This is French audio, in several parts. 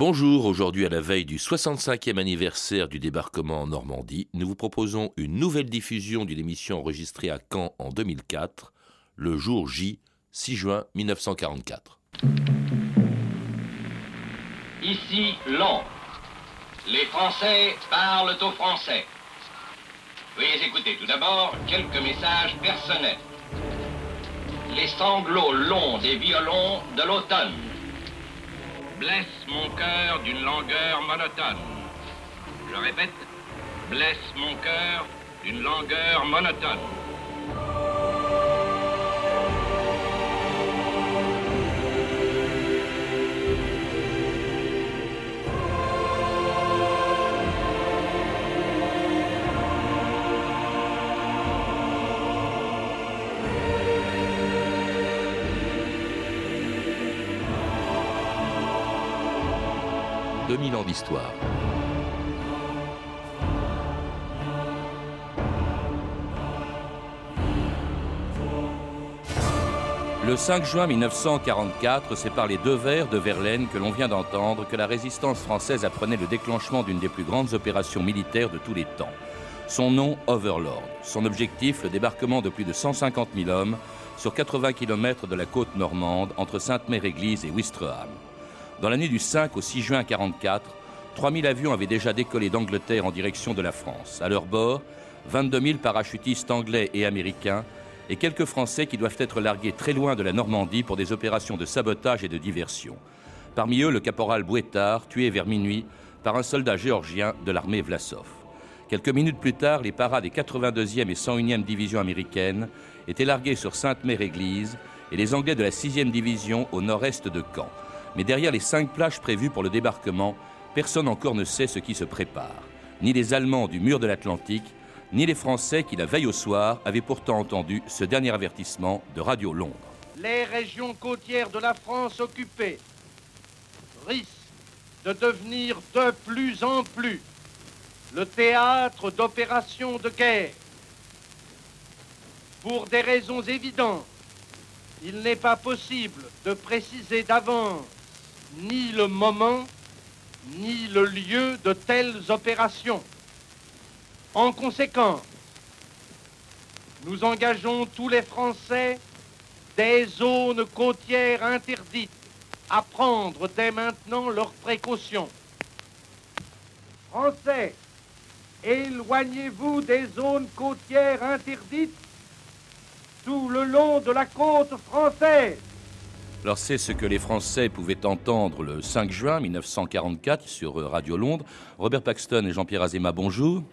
Bonjour, aujourd'hui à la veille du 65e anniversaire du débarquement en Normandie, nous vous proposons une nouvelle diffusion d'une émission enregistrée à Caen en 2004, le jour J, 6 juin 1944. Ici Londres. Les Français parlent aux Français. Veuillez écouter tout d'abord quelques messages personnels. Les sanglots longs des violons de l'automne blesse mon cœur d'une langueur monotone. Je répète, blesse mon cœur d'une langueur monotone. 2000 ans d'histoire. Le 5 juin 1944, c'est par les deux vers de Verlaine que l'on vient d'entendre que la résistance française apprenait le déclenchement d'une des plus grandes opérations militaires de tous les temps. Son nom, Overlord. Son objectif, le débarquement de plus de 150 000 hommes sur 80 km de la côte normande entre Sainte-Mère-Église et Ouistreham. Dans la nuit du 5 au 6 juin 1944, 3000 avions avaient déjà décollé d'Angleterre en direction de la France. À leur bord, 22 000 parachutistes anglais et américains et quelques Français qui doivent être largués très loin de la Normandie pour des opérations de sabotage et de diversion. Parmi eux, le caporal Bouettard, tué vers minuit par un soldat géorgien de l'armée Vlasov. Quelques minutes plus tard, les paras des 82e et 101e divisions américaines étaient largués sur Sainte-Mère-Église et les Anglais de la 6e division au nord-est de Caen. Mais derrière les cinq plages prévues pour le débarquement, personne encore ne sait ce qui se prépare. Ni les Allemands du mur de l'Atlantique, ni les Français qui, la veille au soir, avaient pourtant entendu ce dernier avertissement de Radio Londres. Les régions côtières de la France occupées risquent de devenir de plus en plus le théâtre d'opérations de guerre. Pour des raisons évidentes, il n'est pas possible de préciser d'avance ni le moment, ni le lieu de telles opérations. En conséquence, nous engageons tous les Français des zones côtières interdites à prendre dès maintenant leurs précautions. Français, éloignez-vous des zones côtières interdites tout le long de la côte française. Alors c'est ce que les Français pouvaient entendre le 5 juin 1944 sur euh, Radio Londres. Robert Paxton et Jean-Pierre Azéma, bonjour.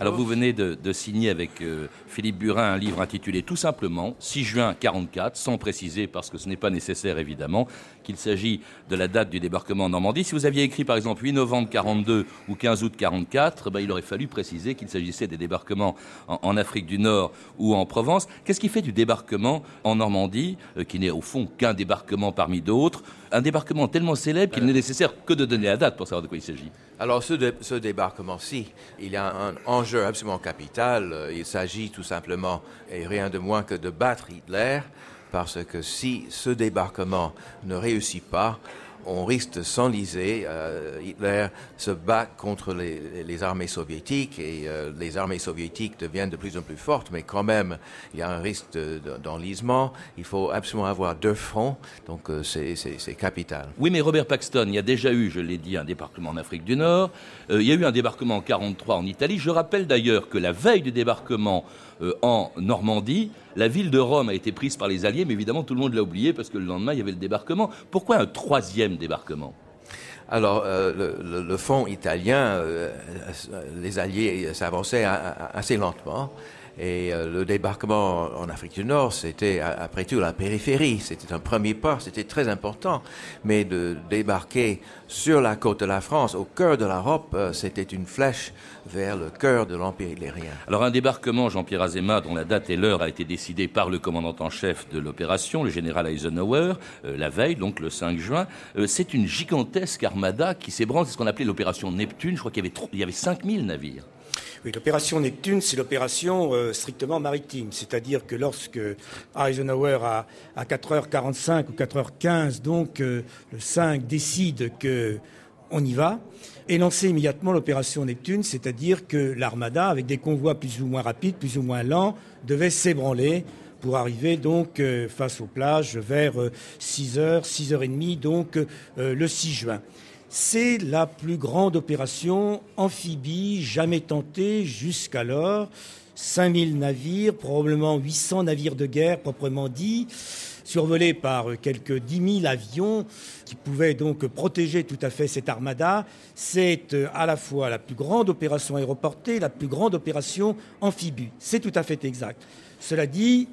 Alors vous venez de, signer avec euh, Philippe Burin un livre intitulé tout simplement 6 juin 44, sans préciser parce que ce n'est pas nécessaire évidemment qu'il s'agit de la date du débarquement en Normandie. Si vous aviez écrit par exemple 8 novembre 42 ou 15 août 44, ben, il aurait fallu préciser qu'il s'agissait des débarquements en, Afrique du Nord ou en Provence. Qu'est-ce qui fait du débarquement en Normandie, euh, qui n'est au fond qu'un débarquement parmi d'autres, un débarquement tellement célèbre qu'il n'est nécessaire que de donner la date pour savoir de quoi il s'agit? Alors ce, ce débarquement-ci, il y a un enjeu absolument capital. Il s'agit tout simplement, et rien de moins que de battre Hitler, parce que si ce débarquement ne réussit pas, on risque de s'enliser. Euh, Hitler se bat contre les, armées soviétiques et euh, les armées soviétiques deviennent de plus en plus fortes, mais quand même, il y a un risque d'enlisement. il faut absolument avoir deux fronts, donc euh, c'est capital. Oui, mais Robert Paxton, il y a déjà eu, je l'ai dit, un débarquement en Afrique du Nord. il y a eu un débarquement en 43 en Italie. Je rappelle d'ailleurs que la veille du débarquement en Normandie, la ville de Rome a été prise par les Alliés, mais évidemment tout le monde l'a oublié parce que le lendemain il y avait le débarquement. Pourquoi un troisième débarquement alors, euh, le, le, front italien, euh, les Alliés s'avançaient assez lentement. Et euh, le débarquement en Afrique du Nord, c'était après tout la périphérie. C'était un premier pas, c'était très important. Mais de débarquer sur la côte de la France, au cœur de l'Europe, c'était une flèche vers le cœur de l'Empire hitlérien. Alors un débarquement, Jean-Pierre Azéma, dont la date et l'heure a été décidée par le commandant en chef de l'opération, le général Eisenhower, euh, la veille, donc le 5 juin, euh, c'est une gigantesque armada qui s'ébranle, c'est ce qu'on appelait l'opération Neptune, je crois qu'il y avait, y avait 5000 navires. L'opération Neptune, c'est l'opération euh, strictement maritime. C'est-à-dire que lorsque Eisenhower, à, à 4h45 ou 4h15, donc, le 5 décide que on y va, et lancer immédiatement l'opération Neptune, c'est-à-dire que l'armada, avec des convois plus ou moins rapides, plus ou moins lents, devait s'ébranler pour arriver donc euh, face aux plages vers 6 h 6h30, donc le 6 juin. C'est la plus grande opération amphibie jamais tentée jusqu'alors. 5000 navires, probablement 800 navires de guerre proprement dit, survolés par quelques 10 000 avions qui pouvaient donc protéger tout à fait cette armada. C'est euh, à la fois la plus grande opération aéroportée, la plus grande opération amphibie. C'est tout à fait exact. Cela dit,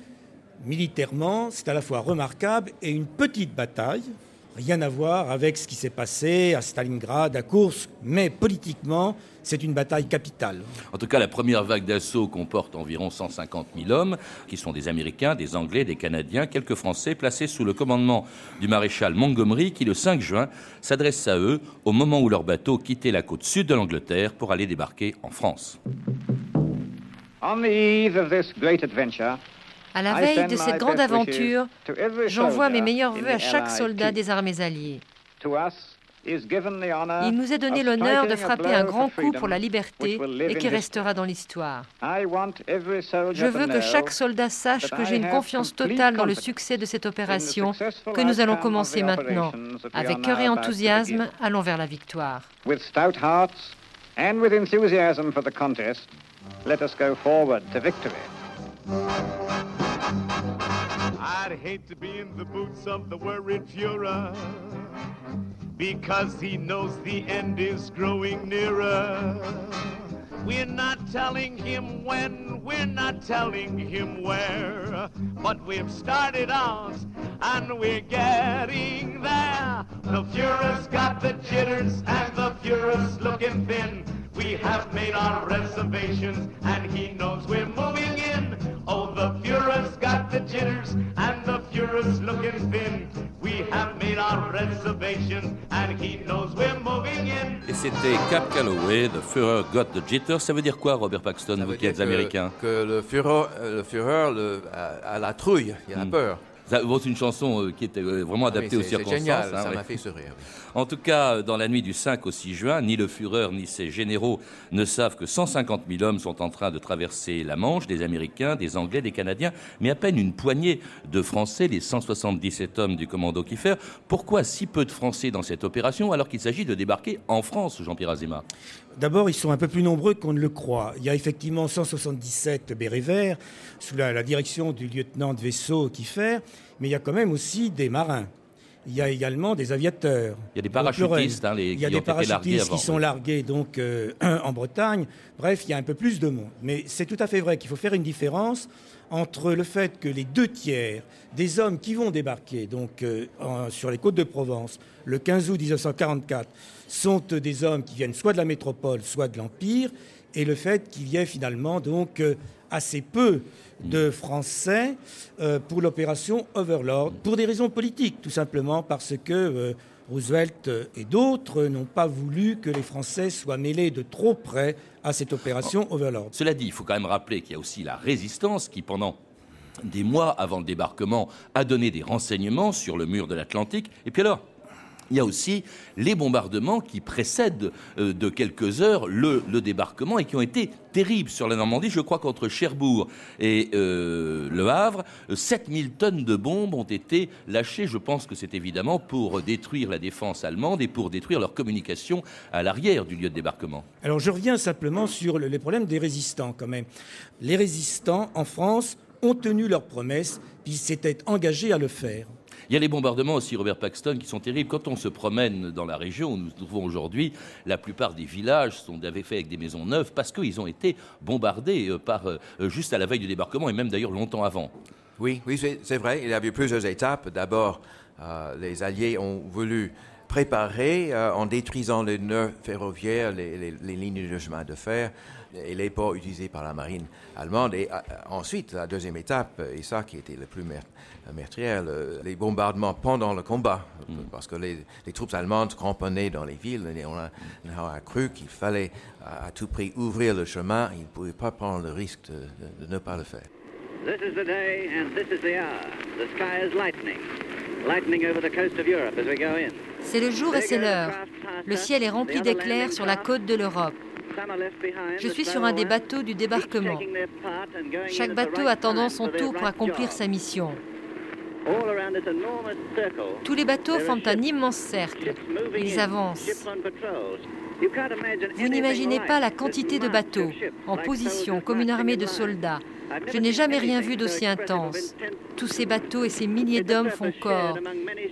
militairement, c'est à la fois remarquable et une petite bataille, rien à voir avec ce qui s'est passé à Stalingrad, à Kursk, mais politiquement, c'est une bataille capitale. En tout cas, la première vague d'assaut comporte environ 150 000 hommes, qui sont des Américains, des Anglais, des Canadiens, quelques Français placés sous le commandement du maréchal Montgomery, qui le 5 juin s'adresse à eux au moment où leur bateau quittait la côte sud de l'Angleterre pour aller débarquer en France. À la veille de cette grande aventure, j'envoie mes meilleurs voeux à chaque soldat des armées alliées. Il nous est donné l'honneur de frapper un grand coup pour la liberté et qui restera dans l'histoire. Je veux que chaque soldat sache que j'ai une confiance totale dans le succès de cette opération que nous allons commencer maintenant. Avec cœur et enthousiasme, allons vers la victoire. I'd hate to be in the boots of the worried Führer because he knows the end is growing nearer. We're not telling him when, we're not telling him where, but we've started out and we're getting there. The Führer's got the jitters and the Führer's looking thin. We have made our reservations and he knows we're moving in. Oh, the Führer's got the jitters and the Führer's looking thin. We have made our reservations and he knows we're moving in. Et c'était Cap Calloway, The Führer got the jitters. Ça veut dire quoi, Robert Paxton, vous qui êtes américain? Que le Führer, euh, le Führer le, a, la trouille, il a hmm. peur. C'est une chanson euh, qui était euh, vraiment ah adaptée aux circonstances. Génial, hein, ça m'a fait sourire. En tout cas, dans la nuit du 5 au 6 juin, ni le Führer ni ses généraux ne savent que 150 000 hommes sont en train de traverser la Manche, des Américains, des Anglais, des Canadiens, mais à peine une poignée de Français, les 177 hommes du commando Kiefer. Pourquoi si peu de Français dans cette opération alors qu'il s'agit de débarquer en France, Jean-Pierre Azéma? D'abord, ils sont un peu plus nombreux qu'on ne le croit. Il y a effectivement 177 bérets verts sous la, direction du lieutenant de vaisseau Kiefer mais il y a quand même aussi des marins. Il y a également des aviateurs. Il y a des parachutistes, hein, les, il y a des parachutistes qui sont largués donc euh, en Bretagne. Bref, il y a un peu plus de monde. Mais c'est tout à fait vrai qu'il faut faire une différence entre le fait que les deux tiers des hommes qui vont débarquer donc euh, sur les côtes de Provence le 15 août 1944 sont des hommes qui viennent soit de la métropole, soit de l'empire, et le fait qu'il y ait finalement donc euh, assez peu de Français euh, pour l'opération Overlord, pour des raisons politiques, tout simplement parce que euh, Roosevelt et d'autres n'ont pas voulu que les Français soient mêlés de trop près à cette opération Overlord. Cela dit, il faut quand même rappeler qu'il y a aussi la résistance qui, pendant des mois avant le débarquement, a donné des renseignements sur le mur de l'Atlantique. Et puis alors, il y a aussi les bombardements qui précèdent euh, de quelques heures le, débarquement et qui ont été terribles sur la Normandie. Je crois qu'entre Cherbourg et euh, Le Havre, 7000 tonnes de bombes ont été lâchées. Je pense que c'est évidemment pour détruire la défense allemande et pour détruire leur communication à l'arrière du lieu de débarquement. Alors je reviens simplement sur les problèmes des résistants quand même. Les résistants en France ont tenu leurs promesses, puis s'étaient engagés à le faire. Il y a les bombardements aussi, Robert Paxton, qui sont terribles. Quand on se promène dans la région où nous nous trouvons aujourd'hui, la plupart des villages sont faits avec des maisons neuves parce qu'ils ont été bombardés euh, par, euh, juste à la veille du débarquement et même d'ailleurs longtemps avant. Oui, oui c'est vrai. Il y a eu plusieurs étapes. D'abord, euh, les Alliés ont voulu préparer en détruisant les nœuds ferroviaires, les, lignes de chemin de fer et les ports utilisés par la marine allemande. Et ensuite, la deuxième étape, et ça qui était le plus meurtrière, les bombardements pendant le combat, mm. parce que les, troupes allemandes cramponnaient dans les villes, et on a, cru qu'il fallait à, tout prix ouvrir le chemin, ils ne pouvaient pas prendre le risque de, ne pas le faire. This is the day and this is the hour. The sky is lightening. C'est le jour et c'est l'heure. Le ciel est rempli d'éclairs sur la côte de l'Europe. Je suis sur un des bateaux du débarquement. Chaque bateau attendant son tour pour accomplir sa mission. Tous les bateaux forment un immense cercle. Ils avancent. Vous n'imaginez pas la quantité de bateaux en position comme une armée de soldats. Je n'ai jamais rien vu d'aussi intense. Tous ces bateaux et ces milliers d'hommes font corps.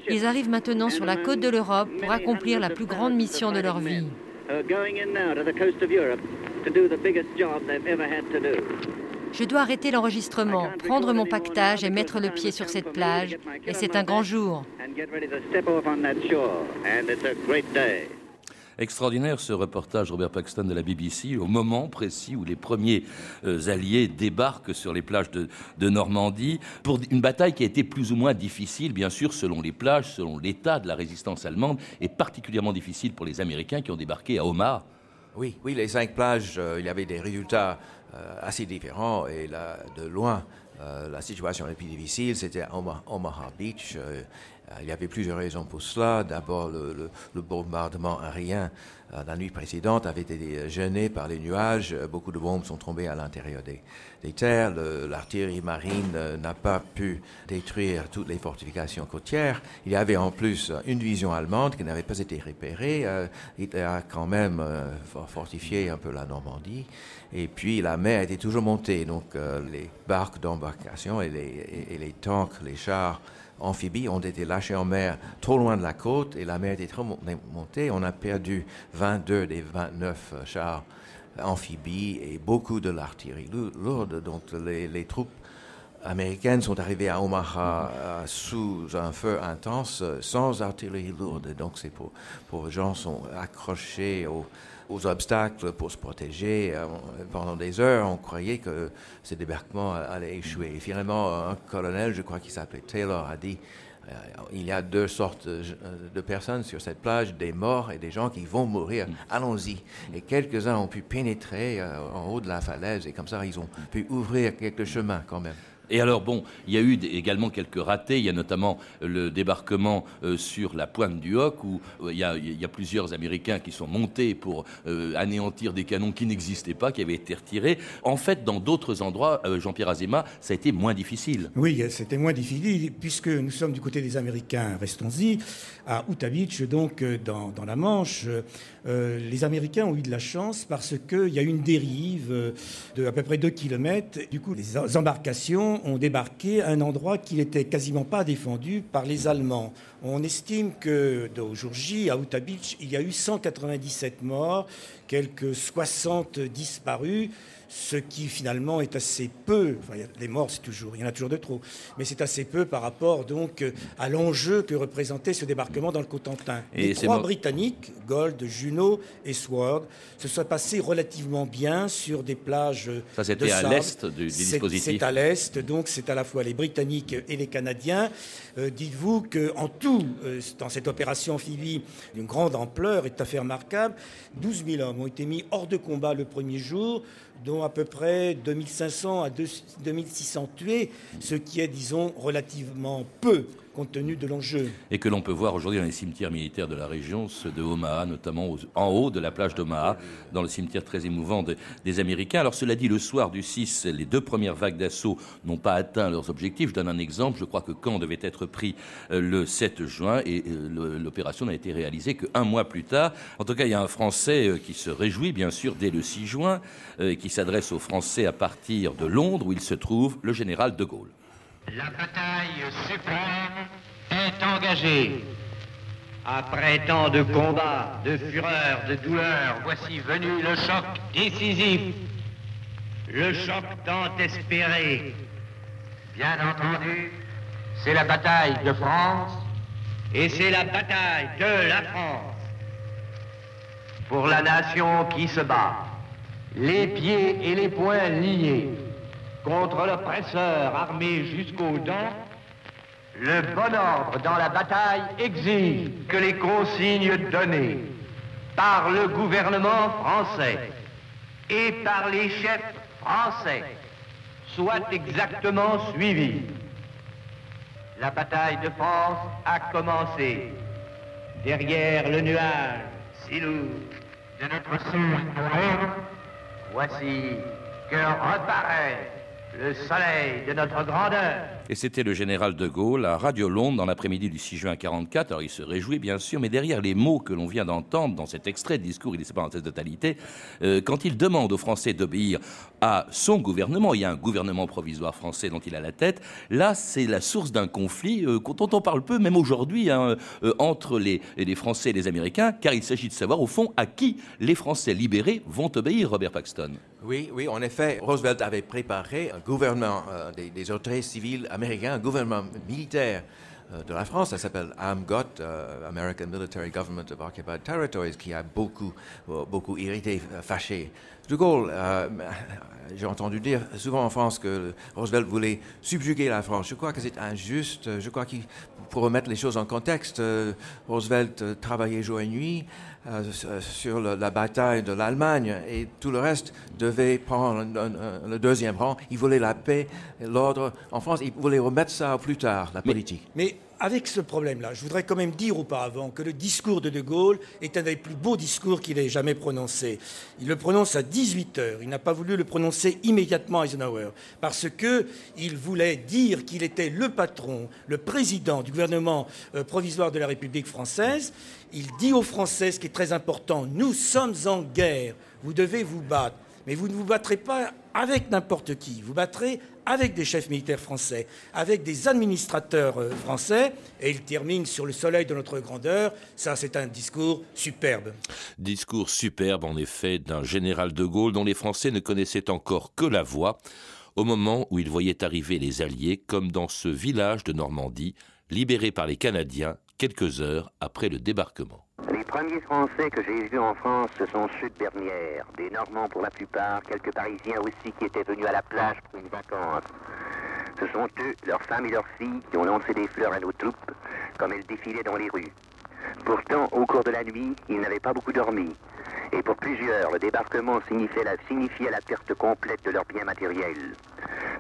Ils arrivent maintenant sur la côte de l'Europe pour accomplir la plus grande mission de leur vie. Je dois arrêter l'enregistrement, prendre mon pactage et mettre le pied sur cette plage. Et c'est un grand jour. Extraordinaire ce reportage Robert Paxton de la BBC au moment précis où les premiers euh, alliés débarquent sur les plages de, de, Normandie pour une bataille qui a été plus ou moins difficile, bien sûr, selon les plages, selon l'état de la résistance allemande, et particulièrement difficile pour les Américains qui ont débarqué à Omaha. Oui, oui, les cinq plages, euh, il y avait des résultats euh, assez différents et là, de loin, euh, la situation la plus difficile, c'était Omaha, Omaha Beach. Il y avait plusieurs raisons pour cela. D'abord, le, le, bombardement aérien la nuit précédente avait été gêné par les nuages. Beaucoup de bombes sont tombées à l'intérieur des, des, terres. L'artillerie marine n'a pas pu détruire toutes les fortifications côtières. Il y avait en plus une division allemande qui n'avait pas été repérée. il a quand même fortifié un peu la Normandie. Et puis la mer était toujours montée, donc euh, les barques d'embarcation et les, et, les, tanks, les chars amphibies ont été lâchés en mer trop loin de la côte et la mer était trop montée. On a perdu 22 des 29 chars amphibies et beaucoup de l'artillerie lourde. Les, les, troupes américaines sont arrivées à Omaha euh, sous un feu intense, sans artillerie lourde. Donc c'est pour, pour gens sont accrochés aux obstacles pour se protéger. Euh, pendant des heures, on croyait que ces débarquements allaient échouer. Et finalement, un colonel, je crois qu'il s'appelait Taylor, a dit euh, il y a deux sortes de personnes sur cette plage, des morts et des gens qui vont mourir. Allons-y. Et quelques-uns ont pu pénétrer euh, en haut de la falaise et comme ça, ils ont pu ouvrir quelques chemins quand même. Et alors, bon, il y a eu également quelques ratés. Il y a notamment le débarquement euh, sur la pointe du Hoc, où euh, il, y a, plusieurs Américains qui sont montés pour euh, anéantir des canons qui n'existaient pas, qui avaient été retirés. En fait, dans d'autres endroits, Jean-Pierre Azéma, ça a été moins difficile. Oui, c'était moins difficile, puisque nous sommes du côté des Américains, restons-y, à Utah donc dans, la Manche. les Américains ont eu de la chance parce qu'il y a une dérive de à peu près 2 km. Du coup, les embarcations ont débarqué à un endroit qui n'était quasiment pas défendu par les Allemands. On estime que au jour J, à Utah Beach, il y a eu 197 morts, quelques 60 disparus ce qui finalement est assez peu. Enfin, les morts, c'est toujours, il y en a toujours de trop, mais c'est assez peu par rapport donc à l'enjeu que représentait ce débarquement dans le Cotentin. Et les trois Britanniques, Gold, Juno et Sword, se sont passés relativement bien sur des plages. Ça, c'était à l'est du, dispositif. C'est à l'est, donc c'est à la fois les Britanniques et les Canadiens. Euh, dites-vous qu'en tout, euh, dans cette opération amphibie d'une grande ampleur et tout à fait remarquable, 12 000 hommes ont été mis hors de combat le premier jour dont à peu près 2500 à 2600 tués, ce qui est, disons, relativement peu compte tenu de l'enjeu. Et que l'on peut voir aujourd'hui dans les cimetières militaires de la région, ceux de Omaha, notamment en haut de la plage d'Omaha, dans le cimetière très émouvant des Américains. Alors cela dit, le soir du 6, les deux premières vagues d'assaut n'ont pas atteint leurs objectifs. Je donne un exemple. Je crois que Caen devait être pris euh, le 7 juin et euh, l'opération n'a été réalisée qu'un mois plus tard. En tout cas, il y a un Français euh, qui se réjouit, bien sûr, dès le 6 juin, qui s'adresse aux Français à partir de Londres, où il se trouve, le général de Gaulle. La bataille suprême est engagée. Après tant de combats, de fureur, de douleur, voici venu le choc décisif. Le choc tant espéré. Bien entendu, c'est la bataille de France et c'est la bataille de la France. Pour la nation qui se bat, les pieds et les poings liés contre l'oppresseur armé jusqu'aux dents, le bon ordre dans la bataille exige que les consignes données par le gouvernement français et par les chefs français soient exactement suivies. La bataille de France a commencé. Derrière le nuage si lourd de notre sud voici que reparaît le soleil de notre grandeur. Et c'était le général de Gaulle à Radio Londres dans l'après-midi du 6 juin 44. Alors il se réjouit bien sûr, mais derrière les mots que l'on vient d'entendre dans cet extrait de discours, il est pas en de totalité, euh, quand il demande aux Français d'obéir à son gouvernement, il y a un gouvernement provisoire français dont il a la tête, là c'est la source d'un conflit euh, dont on parle peu, même aujourd'hui, hein, euh, entre les, Français et les Américains, car il s'agit de savoir au fond à qui les Français libérés vont obéir, Robert Paxton. Oui, oui, en effet, Roosevelt avait préparé un gouvernement des, des autorités civiles américain, un gouvernement militaire euh, de la France, ça s'appelle AMGOT, euh, American Military Government of Occupied Territories, qui a beaucoup, euh, beaucoup irrité, fâché. De Gaulle, j'ai entendu dire souvent en France que Roosevelt voulait subjuguer la France. Je crois que c'est injuste. Je crois qu'il, pour remettre les choses en contexte, Roosevelt travaillait jour et nuit sur la bataille de l'Allemagne et tout le reste devait prendre le deuxième rang. Il voulait la paix, l'ordre en France. Il voulait remettre ça plus tard, la politique. mais avec ce problème-là, je voudrais quand même dire auparavant que le discours de De Gaulle est un des plus beaux discours qu'il ait jamais prononcé. Il le prononce à 18 heures. Il n'a pas voulu le prononcer immédiatement à Eisenhower parce qu'il voulait dire qu'il était le patron, le président du gouvernement euh, provisoire de la République française. Il dit aux Français ce qui est très important nous sommes en guerre. Vous devez vous battre mais vous ne vous battrez pas avec n'importe qui, vous battrez avec des chefs militaires français, avec des administrateurs euh, français, et il termine sur le soleil de notre grandeur. Ça, c'est un discours superbe. Discours superbe, en effet, d'un général de Gaulle dont les Français ne connaissaient encore que la voix, au moment où ils voyaient arriver les Alliés, comme dans ce village de Normandie, libéré par les Canadiens quelques heures après le débarquement. Les premiers Français que j'ai vus en France, ce sont ceux de Bernières, des Normands pour la plupart, quelques Parisiens aussi qui étaient venus à la plage pour une vacance. Ce sont eux, leurs femmes et leurs filles, qui ont lancé des fleurs à nos troupes, comme elles défilaient dans les rues. Pourtant, au cours de la nuit, ils n'avaient pas beaucoup dormi. Et pour plusieurs, le débarquement signifiait la, signifiait la perte complète de leurs biens matériels.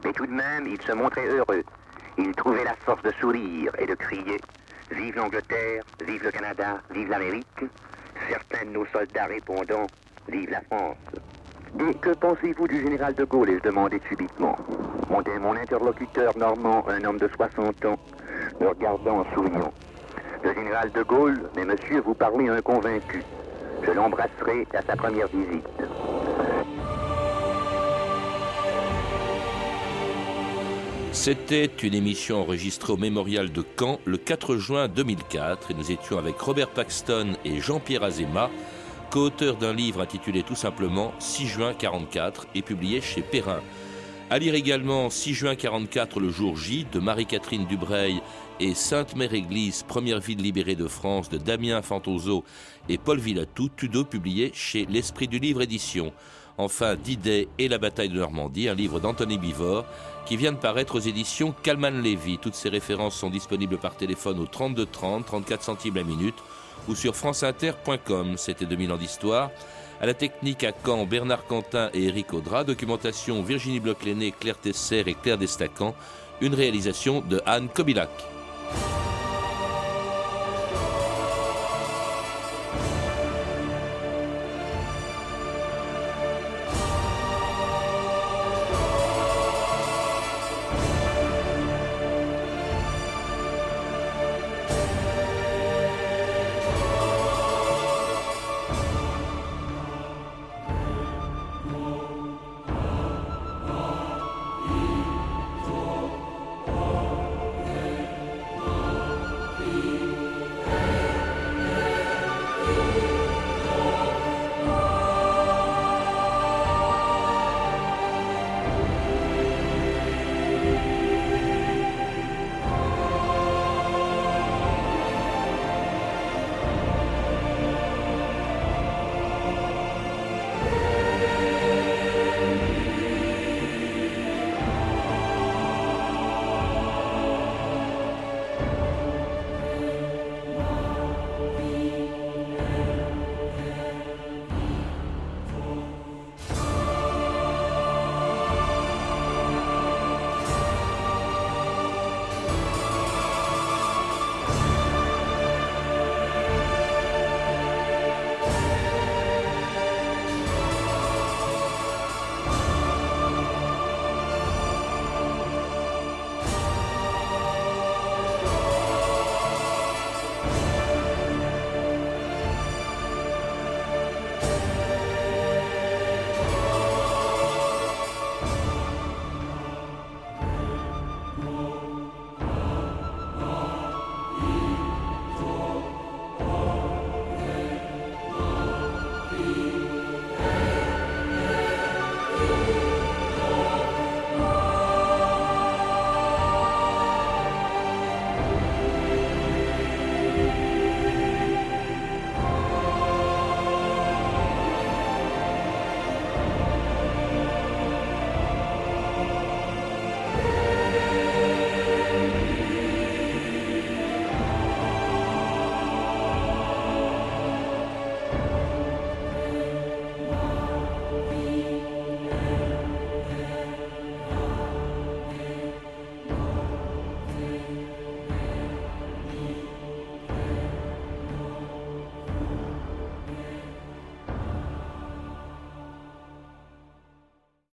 Mais tout de même, ils se montraient heureux. Ils trouvaient la force de sourire et de crier Vive l'Angleterre, vive le Canada, vive l'Amérique. Certains de nos soldats répondant Vive la France. Et que pensez-vous du général de Gaulle? ai-je demandé subitement. Mon, interlocuteur normand, un homme de 60 ans, me regardant en souriant. Le général de Gaulle, mais monsieur, vous parlez un convaincu. Je l'embrasserai à sa première visite. C'était une émission enregistrée au Mémorial de Caen le 4 juin 2004 et nous étions avec Robert Paxton et Jean-Pierre Azéma, co-auteurs d'un livre intitulé tout simplement 6 juin 44 et publié chez Perrin. À lire également 6 juin 44 le jour J de Marie-Catherine Dubreil et Sainte-Mère-Église, première ville libérée de France de Damien Fantozo et Paul Villatou, tous deux publiés chez L'Esprit du Livre Édition. Enfin, Didet et la bataille de Normandie, un livre d'Anthony Bivor qui vient de paraître aux éditions Calman Levy. Toutes ces références sont disponibles par téléphone au 32 30, 34 centimes la minute ou sur franceinter.com. C'était 2000 ans d'histoire. À la technique à Caen, Bernard Quentin et Éric Audra. Documentation Virginie bloch Claire Tesser et Claire Destacan. Une réalisation de Anne Kobilac.